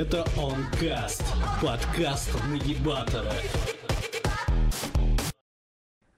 Это Онкаст, подкаст Нагибатора.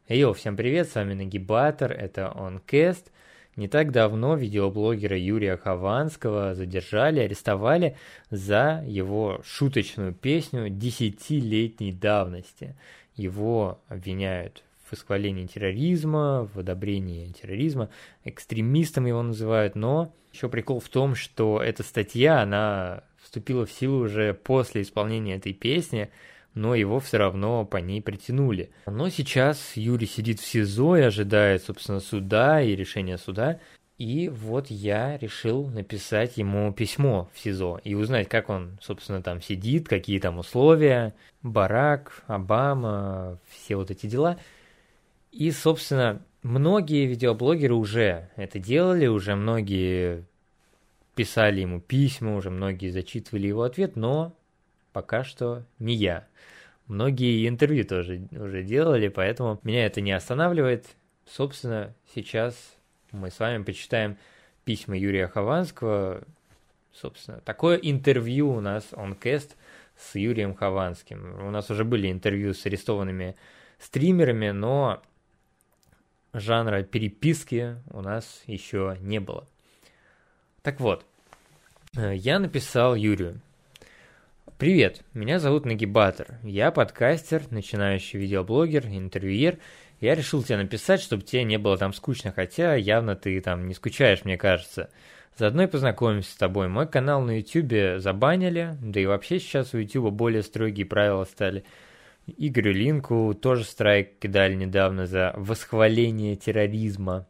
Йоу, всем привет, с вами Нагибатор, это Онкаст. Не так давно видеоблогера Юрия Хованского задержали, арестовали за его шуточную песню десятилетней давности. Его обвиняют в восхвалении терроризма, в одобрении терроризма, экстремистом его называют, но еще прикол в том, что эта статья, она вступила в силу уже после исполнения этой песни, но его все равно по ней притянули. Но сейчас Юрий сидит в СИЗО и ожидает, собственно, суда и решения суда. И вот я решил написать ему письмо в СИЗО и узнать, как он, собственно, там сидит, какие там условия, Барак, Обама, все вот эти дела. И, собственно, многие видеоблогеры уже это делали, уже многие писали ему письма, уже многие зачитывали его ответ, но пока что не я. Многие интервью тоже уже делали, поэтому меня это не останавливает. Собственно, сейчас мы с вами почитаем письма Юрия Хованского. Собственно, такое интервью у нас онкест с Юрием Хованским. У нас уже были интервью с арестованными стримерами, но жанра переписки у нас еще не было. Так вот, я написал Юрию. Привет, меня зовут Нагибатор. Я подкастер, начинающий видеоблогер, интервьюер. Я решил тебе написать, чтобы тебе не было там скучно, хотя явно ты там не скучаешь, мне кажется. Заодно и познакомимся с тобой. Мой канал на YouTube забанили, да и вообще сейчас у YouTube более строгие правила стали. Игорю Линку тоже страйк кидали недавно за восхваление терроризма,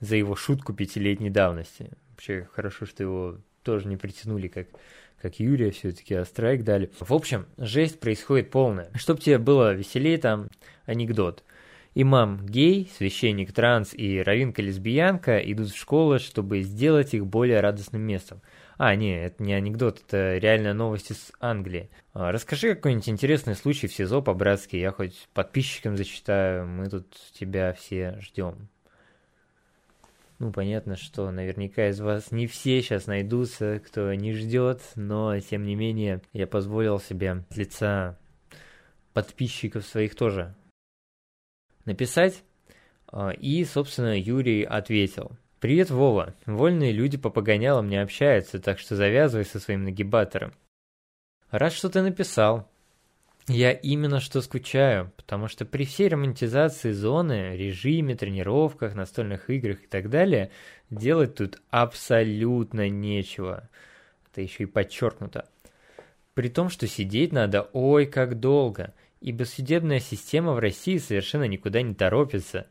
за его шутку пятилетней давности. Вообще хорошо, что его тоже не притянули как как Юрия все-таки, а страйк дали. В общем, жесть происходит полная. Чтоб тебе было веселее, там анекдот. Имам гей, священник транс и равинка лесбиянка идут в школу, чтобы сделать их более радостным местом. А, не, это не анекдот, это реальная новость из Англии. А, расскажи какой-нибудь интересный случай в СИЗО по-братски, я хоть подписчикам зачитаю, мы тут тебя все ждем. Ну, понятно, что наверняка из вас не все сейчас найдутся, кто не ждет, но, тем не менее, я позволил себе с лица подписчиков своих тоже написать. А, и, собственно, Юрий ответил. «Привет, Вова. Вольные люди по погонялам не общаются, так что завязывай со своим нагибатором. Рад, что ты написал. Я именно что скучаю, потому что при всей романтизации зоны, режиме, тренировках, настольных играх и так далее, делать тут абсолютно нечего. Это еще и подчеркнуто. При том, что сидеть надо ой как долго, ибо судебная система в России совершенно никуда не торопится.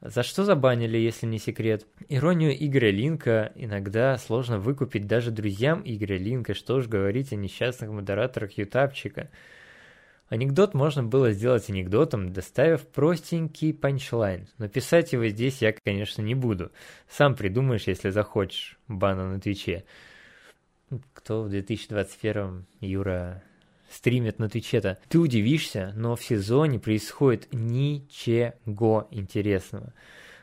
За что забанили, если не секрет? Иронию Игоря Линка иногда сложно выкупить даже друзьям Игоря Линка, что уж говорить о несчастных модераторах ютапчика – Анекдот можно было сделать анекдотом, доставив простенький панчлайн, но писать его здесь я, конечно, не буду. Сам придумаешь, если захочешь, бана на Твиче. Кто в 2021 Юра стримит на Твиче-то? Ты удивишься, но в сезоне происходит ничего интересного.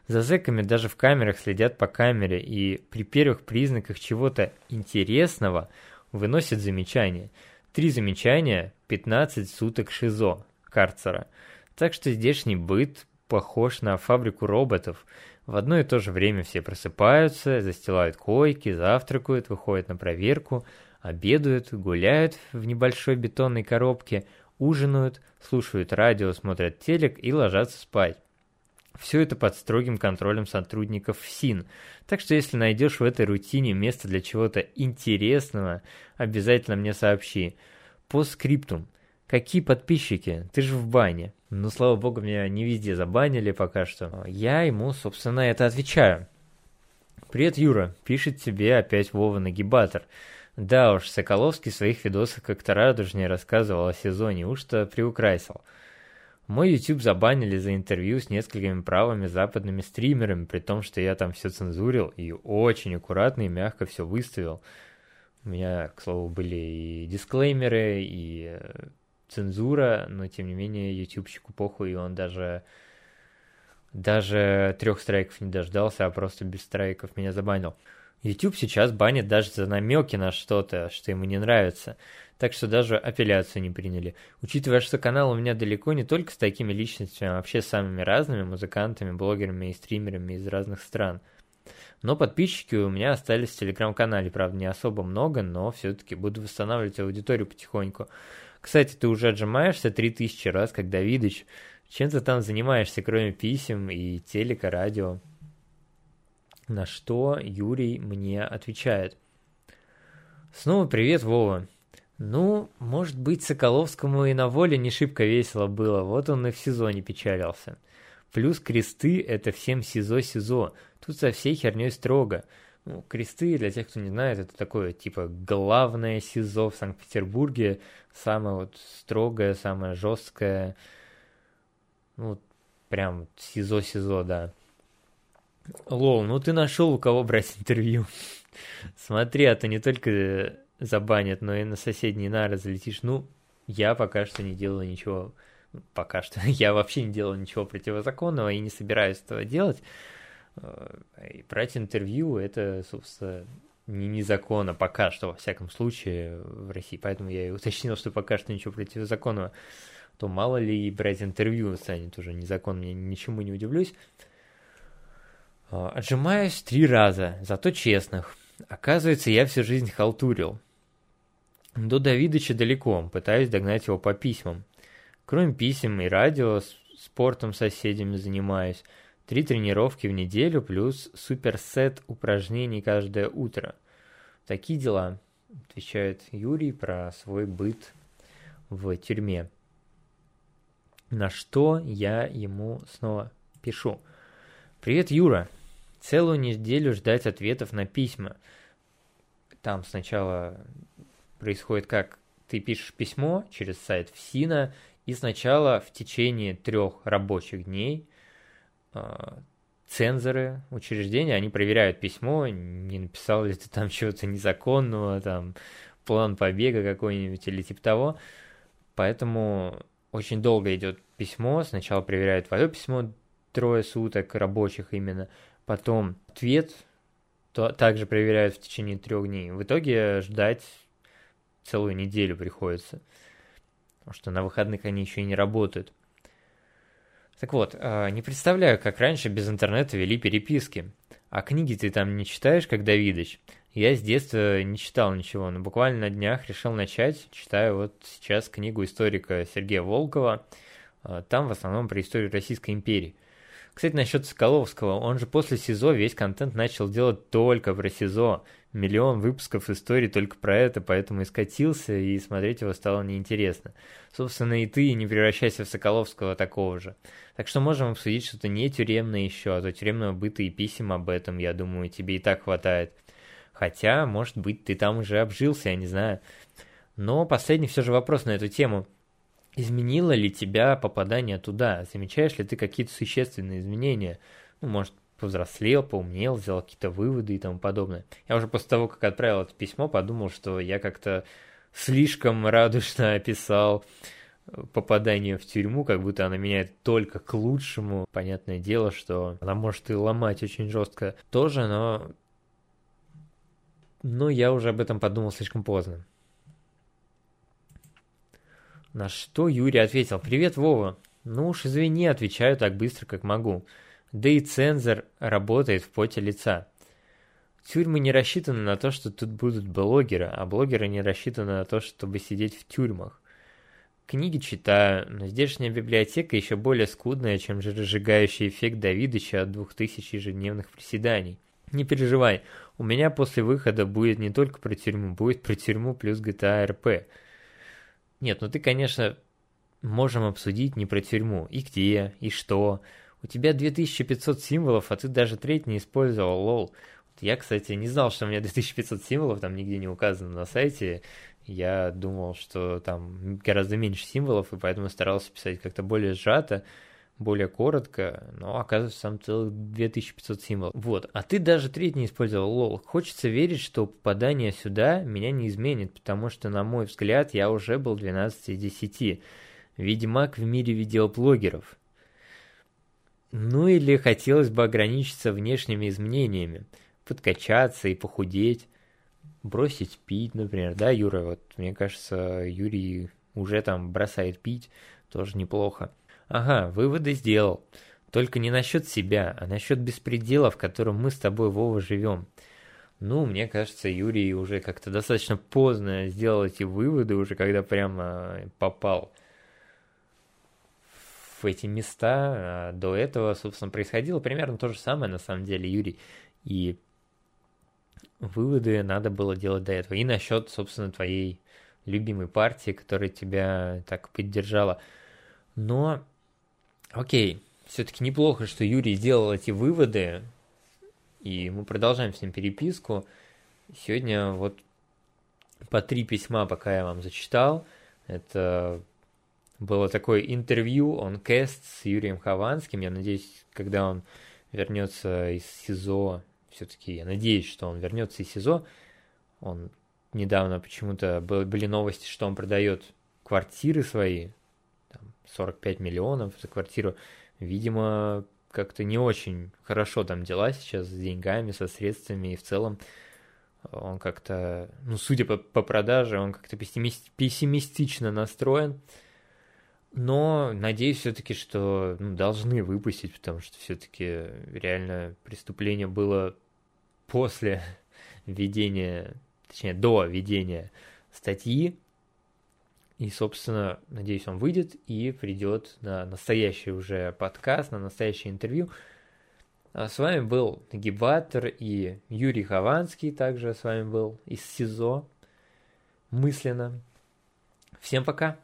За зэками даже в камерах следят по камере и при первых признаках чего-то интересного выносят замечания – Три замечания, 15 суток ШИЗО, карцера. Так что здешний быт похож на фабрику роботов. В одно и то же время все просыпаются, застилают койки, завтракают, выходят на проверку, обедают, гуляют в небольшой бетонной коробке, ужинают, слушают радио, смотрят телек и ложатся спать. Все это под строгим контролем сотрудников ФСИН. Так что если найдешь в этой рутине место для чего-то интересного, обязательно мне сообщи. По скриптум. Какие подписчики? Ты же в бане. Ну, слава богу, меня не везде забанили пока что. Я ему, собственно, это отвечаю. Привет, Юра. Пишет тебе опять Вова Нагибатор. Да уж, Соколовский в своих видосах как-то радужнее рассказывал о сезоне, уж-то приукрасил. Мой YouTube забанили за интервью с несколькими правыми западными стримерами, при том, что я там все цензурил и очень аккуратно и мягко все выставил. У меня, к слову, были и дисклеймеры, и э, цензура, но тем не менее ютубчику похуй, и он даже даже трех страйков не дождался, а просто без страйков меня забанил. YouTube сейчас банит даже за намеки на что-то, что ему не нравится. Так что даже апелляцию не приняли. Учитывая, что канал у меня далеко не только с такими личностями, а вообще с самыми разными музыкантами, блогерами и стримерами из разных стран. Но подписчики у меня остались в телеграм-канале, правда, не особо много, но все-таки буду восстанавливать аудиторию потихоньку. Кстати, ты уже отжимаешься 3000 раз, как Давидыч. Чем ты там занимаешься, кроме писем и телека, радио? На что Юрий мне отвечает. Снова привет, Вова. Ну, может быть, Соколовскому и на воле не шибко весело было, вот он и в сезоне печалился. Плюс кресты — это всем СИЗО-СИЗО, тут со всей херней строго. Ну, кресты, для тех, кто не знает, это такое, типа, главное СИЗО в Санкт-Петербурге, самое вот строгое, самое жесткое, ну, прям СИЗО-СИЗО, да. Лол, ну ты нашел у кого брать интервью. Смотри, а то не только забанят, но и на соседние нары залетишь. Ну, я пока что не делаю ничего, пока что я вообще не делаю ничего противозаконного и не собираюсь этого делать. Э, и брать интервью это, собственно, не незаконно пока что, во всяком случае, в России. Поэтому я и уточнил, что пока что ничего противозаконного. То мало ли брать интервью станет уже незаконно, я ничему не удивлюсь. Э, отжимаюсь три раза, зато честных. Оказывается, я всю жизнь халтурил. До Давидыча далеко, пытаюсь догнать его по письмам. Кроме писем и радио, спортом с соседями занимаюсь. Три тренировки в неделю плюс суперсет упражнений каждое утро. Такие дела, отвечает Юрий про свой быт в тюрьме. На что я ему снова пишу. Привет, Юра. Целую неделю ждать ответов на письма. Там сначала происходит как? Ты пишешь письмо через сайт ФСИНа, и сначала в течение трех рабочих дней э, цензоры учреждения, они проверяют письмо, не написал ли ты там чего-то незаконного, там план побега какой-нибудь или типа того. Поэтому очень долго идет письмо. Сначала проверяют твое письмо трое суток рабочих именно. Потом ответ то также проверяют в течение трех дней. В итоге ждать целую неделю приходится. Потому что на выходных они еще и не работают. Так вот, а, не представляю, как раньше без интернета вели переписки. А книги ты там не читаешь, как Давидыч? Я с детства не читал ничего, но буквально на днях решил начать. Читаю вот сейчас книгу историка Сергея Волкова. А, там в основном про историю Российской империи. Кстати, насчет Соколовского, он же после СИЗО весь контент начал делать только про СИЗО миллион выпусков истории только про это, поэтому и скатился, и смотреть его стало неинтересно. Собственно, и ты не превращайся в Соколовского такого же. Так что можем обсудить что-то не тюремное еще, а то тюремного быта и писем об этом, я думаю, тебе и так хватает. Хотя, может быть, ты там уже обжился, я не знаю. Но последний все же вопрос на эту тему. Изменило ли тебя попадание туда? Замечаешь ли ты какие-то существенные изменения? Ну, может, повзрослел, поумнел, сделал какие-то выводы и тому подобное. Я уже после того, как отправил это письмо, подумал, что я как-то слишком радужно описал попадание в тюрьму, как будто она меняет только к лучшему. Понятное дело, что она может и ломать очень жестко тоже, но... Но я уже об этом подумал слишком поздно. На что Юрий ответил, «Привет, Вова. Ну уж извини, отвечаю так быстро, как могу. Да и цензор работает в поте лица. Тюрьмы не рассчитаны на то, что тут будут блогеры, а блогеры не рассчитаны на то, чтобы сидеть в тюрьмах. Книги читаю, но здешняя библиотека еще более скудная, чем разжигающий эффект Давидыча от двух тысяч ежедневных приседаний. Не переживай, у меня после выхода будет не только про тюрьму, будет про тюрьму плюс GTA RP. Нет, ну ты, конечно, можем обсудить не про тюрьму, и где, и что, у тебя 2500 символов, а ты даже треть не использовал, лол. Я, кстати, не знал, что у меня 2500 символов, там нигде не указано на сайте. Я думал, что там гораздо меньше символов, и поэтому старался писать как-то более сжато, более коротко, но оказывается там целых 2500 символов. Вот, а ты даже треть не использовал, лол. Хочется верить, что попадание сюда меня не изменит, потому что, на мой взгляд, я уже был 12 из 10. Ведьмак в мире видеоблогеров. Ну или хотелось бы ограничиться внешними изменениями. подкачаться и похудеть, бросить пить, например, да, Юра, вот мне кажется, Юрий уже там бросает пить, тоже неплохо. Ага, выводы сделал. Только не насчет себя, а насчет беспредела, в котором мы с тобой, Вова, живем. Ну, мне кажется, Юрий уже как-то достаточно поздно сделал эти выводы, уже когда прямо попал в эти места. А до этого, собственно, происходило примерно то же самое, на самом деле, Юрий. И выводы надо было делать до этого. И насчет, собственно, твоей любимой партии, которая тебя так поддержала. Но, окей, все-таки неплохо, что Юрий сделал эти выводы, и мы продолжаем с ним переписку. Сегодня вот по три письма, пока я вам зачитал. Это было такое интервью, он кест с Юрием Хованским. Я надеюсь, когда он вернется из СИЗО, все-таки я надеюсь, что он вернется из СИЗО. Он недавно почему-то были новости, что он продает квартиры свои, 45 миллионов за квартиру. Видимо, как-то не очень хорошо там дела сейчас с деньгами, со средствами, и в целом он как-то, ну, судя по, по продаже, он как-то пессимистично настроен. Но надеюсь все-таки, что ну, должны выпустить, потому что все-таки реально преступление было после введения, точнее, до введения статьи. И, собственно, надеюсь, он выйдет и придет на настоящий уже подкаст, на настоящее интервью. А с вами был Нагибатор и Юрий Хованский также с вами был из СИЗО мысленно. Всем пока!